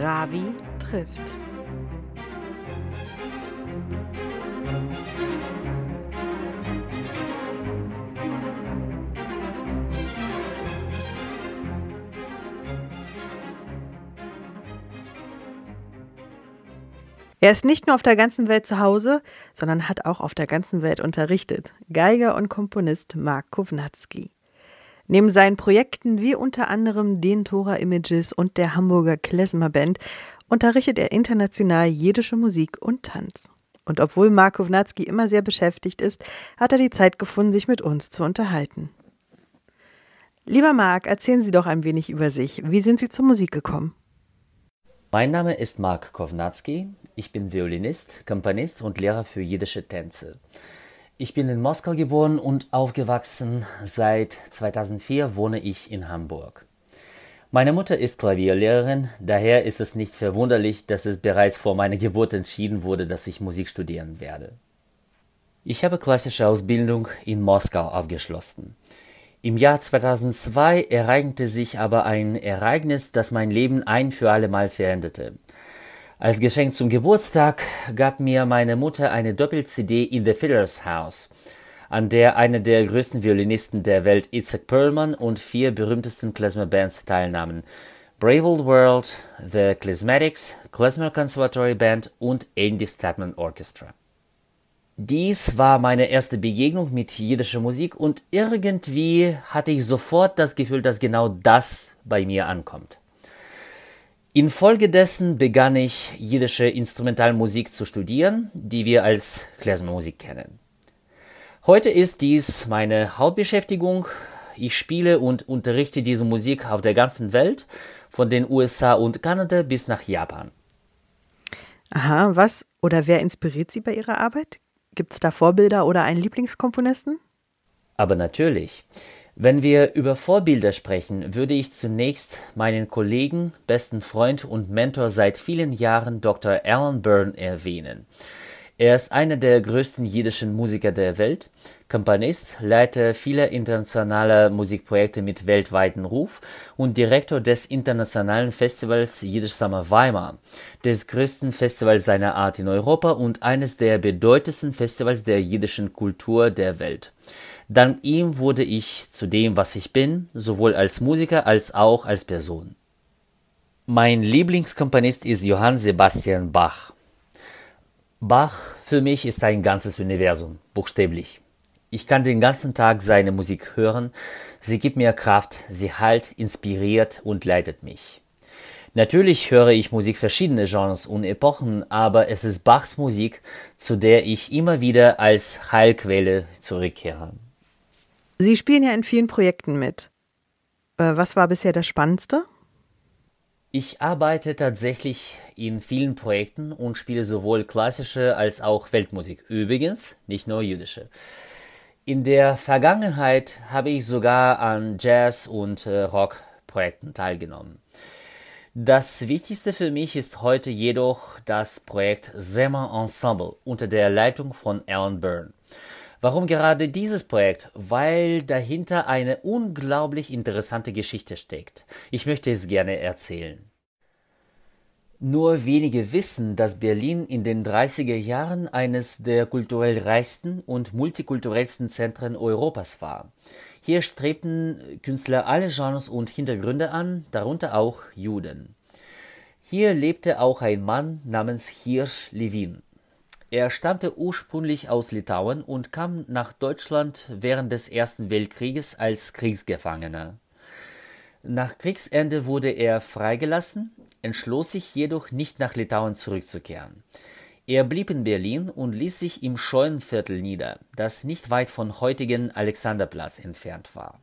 Ravi trifft. Er ist nicht nur auf der ganzen Welt zu Hause, sondern hat auch auf der ganzen Welt unterrichtet. Geiger und Komponist Mark Kovnatski. Neben seinen Projekten wie unter anderem den Tora Images und der Hamburger Klezmer Band unterrichtet er international jiddische Musik und Tanz. Und obwohl Mark Kovnatski immer sehr beschäftigt ist, hat er die Zeit gefunden, sich mit uns zu unterhalten. Lieber Mark, erzählen Sie doch ein wenig über sich. Wie sind Sie zur Musik gekommen? Mein Name ist Mark Kovnatski. Ich bin Violinist, Komponist und Lehrer für jiddische Tänze. Ich bin in Moskau geboren und aufgewachsen. Seit 2004 wohne ich in Hamburg. Meine Mutter ist Klavierlehrerin, daher ist es nicht verwunderlich, dass es bereits vor meiner Geburt entschieden wurde, dass ich Musik studieren werde. Ich habe klassische Ausbildung in Moskau abgeschlossen. Im Jahr 2002 ereignete sich aber ein Ereignis, das mein Leben ein für alle Mal veränderte. Als Geschenk zum Geburtstag gab mir meine Mutter eine Doppel-CD in The Fiddler's House, an der eine der größten Violinisten der Welt, Itzhak Perlman, und vier berühmtesten Klezmer-Bands teilnahmen. Brave Old World, The Klezmatics, Klezmer Conservatory Band und Andy Statman Orchestra. Dies war meine erste Begegnung mit jiddischer Musik und irgendwie hatte ich sofort das Gefühl, dass genau das bei mir ankommt. Infolgedessen begann ich jiddische Instrumentalmusik zu studieren, die wir als Klezmermusik kennen. Heute ist dies meine Hauptbeschäftigung. Ich spiele und unterrichte diese Musik auf der ganzen Welt, von den USA und Kanada bis nach Japan. Aha, was oder wer inspiriert Sie bei Ihrer Arbeit? Gibt es da Vorbilder oder einen Lieblingskomponisten? Aber natürlich. Wenn wir über Vorbilder sprechen, würde ich zunächst meinen Kollegen, besten Freund und Mentor seit vielen Jahren Dr. Alan Byrne erwähnen. Er ist einer der größten jiddischen Musiker der Welt, Komponist, Leiter vieler internationaler Musikprojekte mit weltweiten Ruf und Direktor des internationalen Festivals Jiddisch Summer Weimar, des größten Festivals seiner Art in Europa und eines der bedeutendsten Festivals der jiddischen Kultur der Welt. Dank ihm wurde ich zu dem, was ich bin, sowohl als Musiker als auch als Person. Mein Lieblingskomponist ist Johann Sebastian Bach. Bach für mich ist ein ganzes Universum, buchstäblich. Ich kann den ganzen Tag seine Musik hören, sie gibt mir Kraft, sie heilt, inspiriert und leitet mich. Natürlich höre ich Musik verschiedener Genres und Epochen, aber es ist Bachs Musik, zu der ich immer wieder als Heilquelle zurückkehre. Sie spielen ja in vielen Projekten mit. Äh, was war bisher das Spannendste? Ich arbeite tatsächlich in vielen Projekten und spiele sowohl klassische als auch Weltmusik. Übrigens, nicht nur jüdische. In der Vergangenheit habe ich sogar an Jazz- und äh, Rock-Projekten teilgenommen. Das Wichtigste für mich ist heute jedoch das Projekt Sema Ensemble unter der Leitung von Alan Byrne. Warum gerade dieses Projekt? Weil dahinter eine unglaublich interessante Geschichte steckt. Ich möchte es gerne erzählen. Nur wenige wissen, dass Berlin in den 30er Jahren eines der kulturell reichsten und multikulturellsten Zentren Europas war. Hier strebten Künstler alle Genres und Hintergründe an, darunter auch Juden. Hier lebte auch ein Mann namens Hirsch Levin. Er stammte ursprünglich aus Litauen und kam nach Deutschland während des Ersten Weltkrieges als Kriegsgefangener. Nach Kriegsende wurde er freigelassen, entschloss sich jedoch nicht nach Litauen zurückzukehren. Er blieb in Berlin und ließ sich im Scheunenviertel nieder, das nicht weit von heutigen Alexanderplatz entfernt war.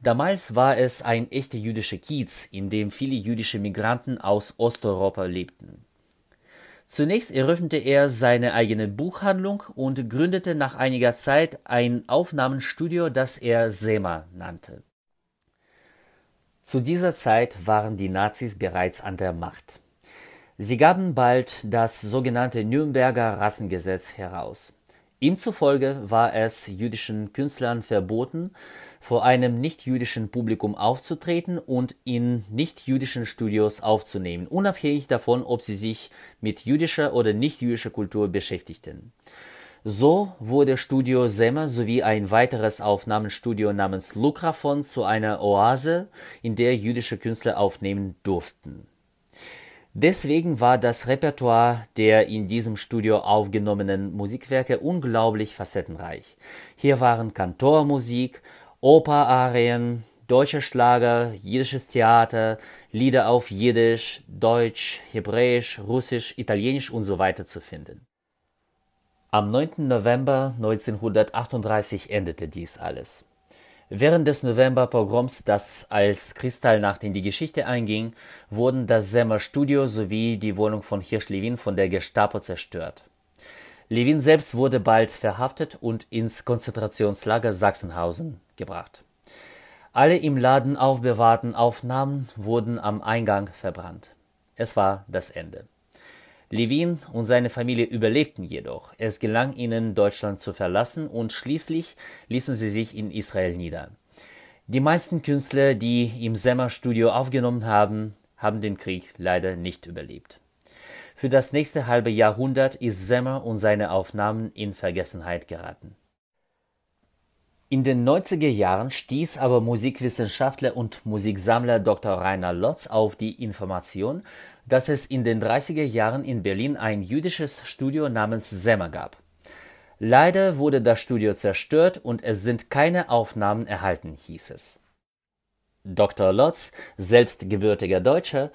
Damals war es ein echter jüdischer Kiez, in dem viele jüdische Migranten aus Osteuropa lebten. Zunächst eröffnete er seine eigene Buchhandlung und gründete nach einiger Zeit ein Aufnahmenstudio, das er SEMA nannte. Zu dieser Zeit waren die Nazis bereits an der Macht. Sie gaben bald das sogenannte Nürnberger Rassengesetz heraus. Ihm zufolge war es jüdischen Künstlern verboten, vor einem nichtjüdischen Publikum aufzutreten und in nichtjüdischen Studios aufzunehmen, unabhängig davon, ob sie sich mit jüdischer oder nichtjüdischer Kultur beschäftigten. So wurde Studio Semmer sowie ein weiteres Aufnahmestudio namens Lukrafon zu einer Oase, in der jüdische Künstler aufnehmen durften Deswegen war das Repertoire der in diesem Studio aufgenommenen Musikwerke unglaublich facettenreich. Hier waren Kantormusik, Operarien, deutsche Schlager, jiddisches Theater, Lieder auf Jiddisch, Deutsch, Hebräisch, Russisch, Italienisch und so weiter zu finden. Am 9. November 1938 endete dies alles. Während des Novemberpogroms, das als Kristallnacht in die Geschichte einging, wurden das Semmer Studio sowie die Wohnung von Hirsch Levin von der Gestapo zerstört. Levin selbst wurde bald verhaftet und ins Konzentrationslager Sachsenhausen gebracht. Alle im Laden aufbewahrten Aufnahmen wurden am Eingang verbrannt. Es war das Ende. Levin und seine Familie überlebten jedoch. Es gelang ihnen, Deutschland zu verlassen und schließlich ließen sie sich in Israel nieder. Die meisten Künstler, die im Semmer Studio aufgenommen haben, haben den Krieg leider nicht überlebt. Für das nächste halbe Jahrhundert ist Semmer und seine Aufnahmen in Vergessenheit geraten. In den 90er Jahren stieß aber Musikwissenschaftler und Musiksammler Dr. Rainer Lotz auf die Information, dass es in den 30er Jahren in Berlin ein jüdisches Studio namens Semmer gab. Leider wurde das Studio zerstört und es sind keine Aufnahmen erhalten, hieß es. Dr. Lotz, selbst gebürtiger Deutscher,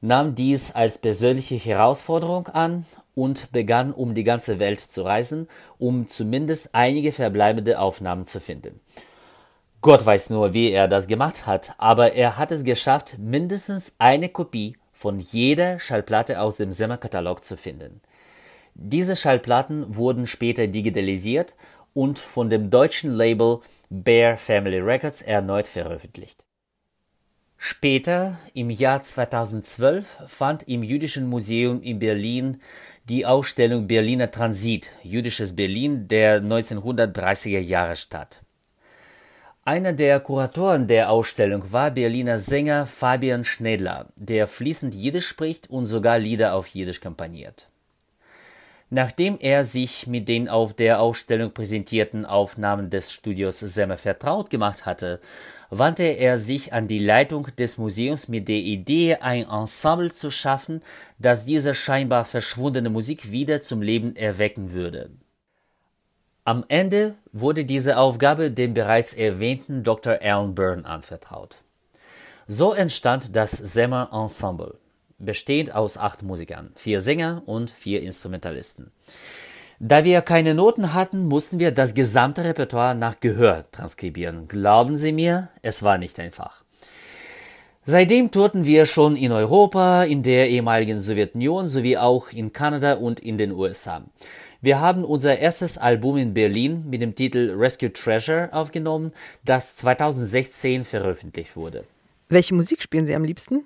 nahm dies als persönliche Herausforderung an und begann um die ganze Welt zu reisen, um zumindest einige verbleibende Aufnahmen zu finden. Gott weiß nur, wie er das gemacht hat, aber er hat es geschafft, mindestens eine Kopie von jeder Schallplatte aus dem Semmer-Katalog zu finden. Diese Schallplatten wurden später digitalisiert und von dem deutschen Label Bear Family Records erneut veröffentlicht. Später, im Jahr 2012, fand im Jüdischen Museum in Berlin die Ausstellung Berliner Transit, Jüdisches Berlin der 1930er Jahre statt. Einer der Kuratoren der Ausstellung war Berliner Sänger Fabian Schnedler, der fließend Jiddisch spricht und sogar Lieder auf Jiddisch komponiert. Nachdem er sich mit den auf der Ausstellung präsentierten Aufnahmen des Studios Semmer vertraut gemacht hatte, wandte er sich an die Leitung des Museums mit der Idee, ein Ensemble zu schaffen, das diese scheinbar verschwundene Musik wieder zum Leben erwecken würde am Ende wurde diese Aufgabe dem bereits erwähnten Dr. Alan Byrne anvertraut. So entstand das Semmer Ensemble, bestehend aus acht Musikern, vier Sänger und vier Instrumentalisten. Da wir keine Noten hatten, mussten wir das gesamte Repertoire nach Gehör transkribieren. Glauben Sie mir, es war nicht einfach. Seitdem tourten wir schon in Europa, in der ehemaligen Sowjetunion sowie auch in Kanada und in den USA. Wir haben unser erstes Album in Berlin mit dem Titel Rescue Treasure aufgenommen, das 2016 veröffentlicht wurde. Welche Musik spielen Sie am liebsten?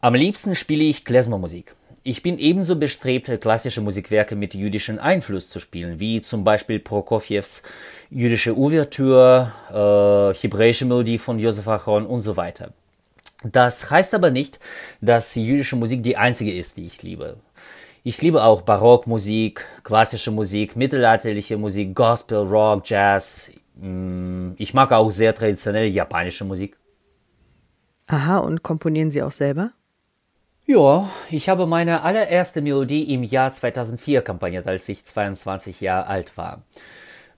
Am liebsten spiele ich Klezmermusik. Ich bin ebenso bestrebt, klassische Musikwerke mit jüdischem Einfluss zu spielen, wie zum Beispiel Prokofjews jüdische Ouvertüre, äh, hebräische Melodie von Josef Achron und so weiter. Das heißt aber nicht, dass jüdische Musik die einzige ist, die ich liebe. Ich liebe auch Barockmusik, klassische Musik, mittelalterliche Musik, Gospel, Rock, Jazz. Mm, ich mag auch sehr traditionelle japanische Musik. Aha, und komponieren Sie auch selber? Ja, ich habe meine allererste Melodie im Jahr 2004 komponiert, als ich 22 Jahre alt war.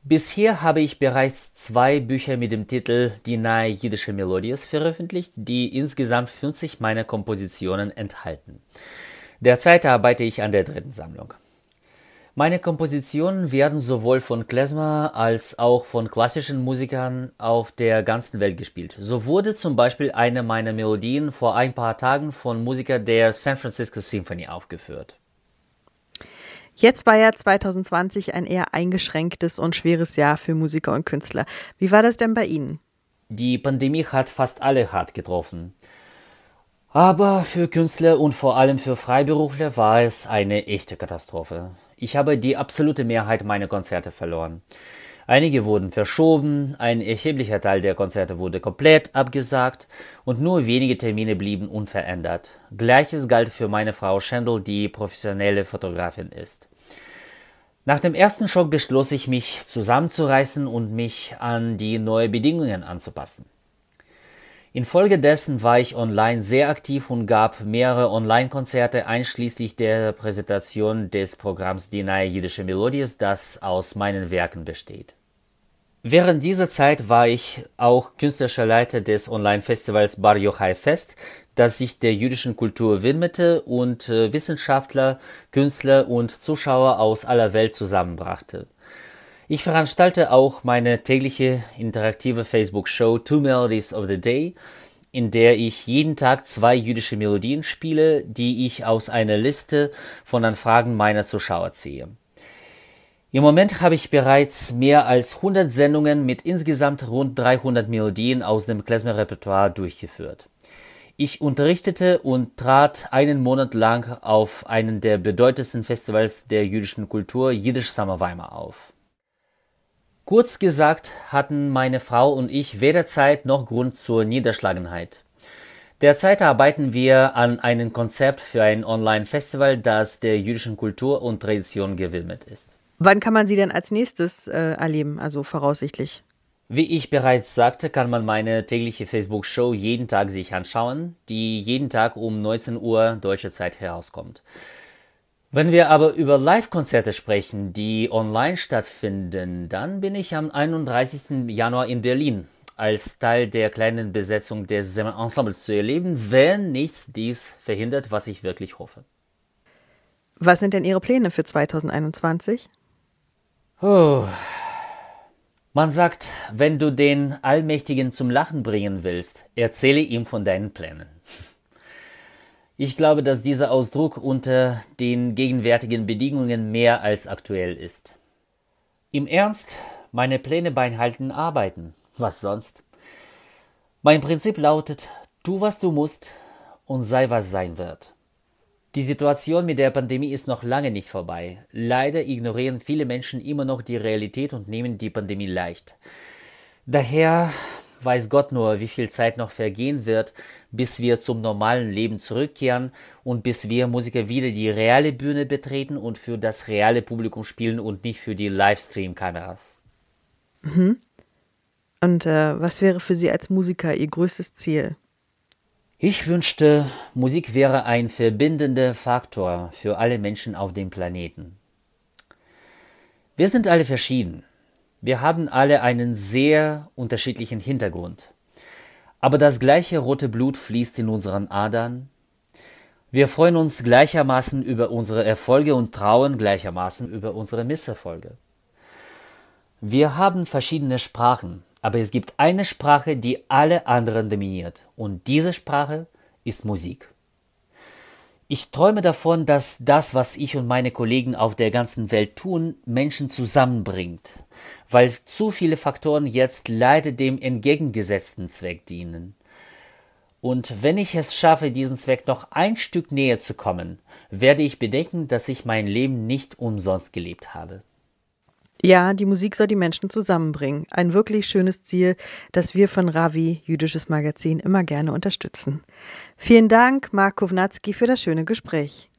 Bisher habe ich bereits zwei Bücher mit dem Titel Die nahe jüdische Melodies veröffentlicht, die insgesamt 50 meiner Kompositionen enthalten. Derzeit arbeite ich an der dritten Sammlung. Meine Kompositionen werden sowohl von Klezmer als auch von klassischen Musikern auf der ganzen Welt gespielt. So wurde zum Beispiel eine meiner Melodien vor ein paar Tagen von Musikern der San Francisco Symphony aufgeführt. Jetzt war ja 2020 ein eher eingeschränktes und schweres Jahr für Musiker und Künstler. Wie war das denn bei Ihnen? Die Pandemie hat fast alle hart getroffen. Aber für Künstler und vor allem für Freiberufler war es eine echte Katastrophe. Ich habe die absolute Mehrheit meiner Konzerte verloren. Einige wurden verschoben, ein erheblicher Teil der Konzerte wurde komplett abgesagt und nur wenige Termine blieben unverändert. Gleiches galt für meine Frau Schendl, die professionelle Fotografin ist. Nach dem ersten Schock beschloss ich mich zusammenzureißen und mich an die neuen Bedingungen anzupassen. Infolgedessen war ich online sehr aktiv und gab mehrere Online-Konzerte einschließlich der Präsentation des Programms Die neue jüdische Melodie, das aus meinen Werken besteht. Während dieser Zeit war ich auch künstlerischer Leiter des Online-Festivals Bar Yochai Fest, das sich der jüdischen Kultur widmete und äh, Wissenschaftler, Künstler und Zuschauer aus aller Welt zusammenbrachte. Ich veranstalte auch meine tägliche interaktive Facebook-Show Two Melodies of the Day, in der ich jeden Tag zwei jüdische Melodien spiele, die ich aus einer Liste von Anfragen meiner Zuschauer ziehe. Im Moment habe ich bereits mehr als 100 Sendungen mit insgesamt rund 300 Melodien aus dem Klezmer-Repertoire durchgeführt. Ich unterrichtete und trat einen Monat lang auf einen der bedeutendsten Festivals der jüdischen Kultur, Jiddisch Summer Weimar, auf. Kurz gesagt hatten meine Frau und ich weder Zeit noch Grund zur Niederschlagenheit. Derzeit arbeiten wir an einem Konzept für ein Online-Festival, das der jüdischen Kultur und Tradition gewidmet ist. Wann kann man sie denn als nächstes äh, erleben, also voraussichtlich? Wie ich bereits sagte, kann man meine tägliche Facebook-Show jeden Tag sich anschauen, die jeden Tag um 19 Uhr deutsche Zeit herauskommt. Wenn wir aber über Live-Konzerte sprechen, die online stattfinden, dann bin ich am 31. Januar in Berlin als Teil der kleinen Besetzung des Ensembles zu erleben, wenn nichts dies verhindert, was ich wirklich hoffe. Was sind denn Ihre Pläne für 2021? Oh. Man sagt, wenn du den Allmächtigen zum Lachen bringen willst, erzähle ihm von deinen Plänen. Ich glaube, dass dieser Ausdruck unter den gegenwärtigen Bedingungen mehr als aktuell ist. Im Ernst, meine Pläne beinhalten Arbeiten. Was sonst? Mein Prinzip lautet, tu was du musst und sei was sein wird. Die Situation mit der Pandemie ist noch lange nicht vorbei. Leider ignorieren viele Menschen immer noch die Realität und nehmen die Pandemie leicht. Daher weiß Gott nur, wie viel Zeit noch vergehen wird, bis wir zum normalen Leben zurückkehren und bis wir Musiker wieder die reale Bühne betreten und für das reale Publikum spielen und nicht für die Livestream-Kameras. Mhm. Und äh, was wäre für Sie als Musiker Ihr größtes Ziel? Ich wünschte, Musik wäre ein verbindender Faktor für alle Menschen auf dem Planeten. Wir sind alle verschieden. Wir haben alle einen sehr unterschiedlichen Hintergrund. Aber das gleiche rote Blut fließt in unseren Adern. Wir freuen uns gleichermaßen über unsere Erfolge und trauen gleichermaßen über unsere Misserfolge. Wir haben verschiedene Sprachen, aber es gibt eine Sprache, die alle anderen dominiert. Und diese Sprache ist Musik. Ich träume davon, dass das, was ich und meine Kollegen auf der ganzen Welt tun, Menschen zusammenbringt, weil zu viele Faktoren jetzt leider dem entgegengesetzten Zweck dienen. Und wenn ich es schaffe, diesen Zweck noch ein Stück näher zu kommen, werde ich bedenken, dass ich mein Leben nicht umsonst gelebt habe. Ja, die Musik soll die Menschen zusammenbringen. Ein wirklich schönes Ziel, das wir von Ravi, jüdisches Magazin, immer gerne unterstützen. Vielen Dank, Mark Kovnatski, für das schöne Gespräch.